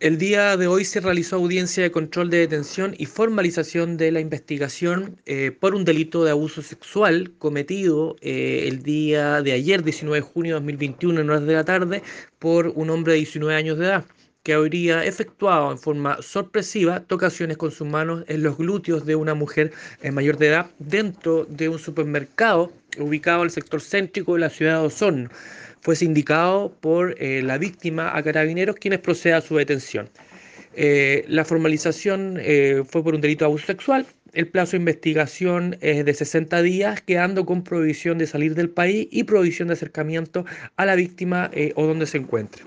El día de hoy se realizó audiencia de control de detención y formalización de la investigación eh, por un delito de abuso sexual cometido eh, el día de ayer, 19 de junio de 2021, en horas de la tarde, por un hombre de 19 años de edad que habría efectuado en forma sorpresiva tocaciones con sus manos en los glúteos de una mujer eh, mayor de edad dentro de un supermercado ubicado en el sector céntrico de la ciudad de Osorno fue indicado por eh, la víctima a carabineros quienes procede a su detención. Eh, la formalización eh, fue por un delito de abuso sexual. El plazo de investigación es de 60 días, quedando con prohibición de salir del país y prohibición de acercamiento a la víctima o donde se encuentre.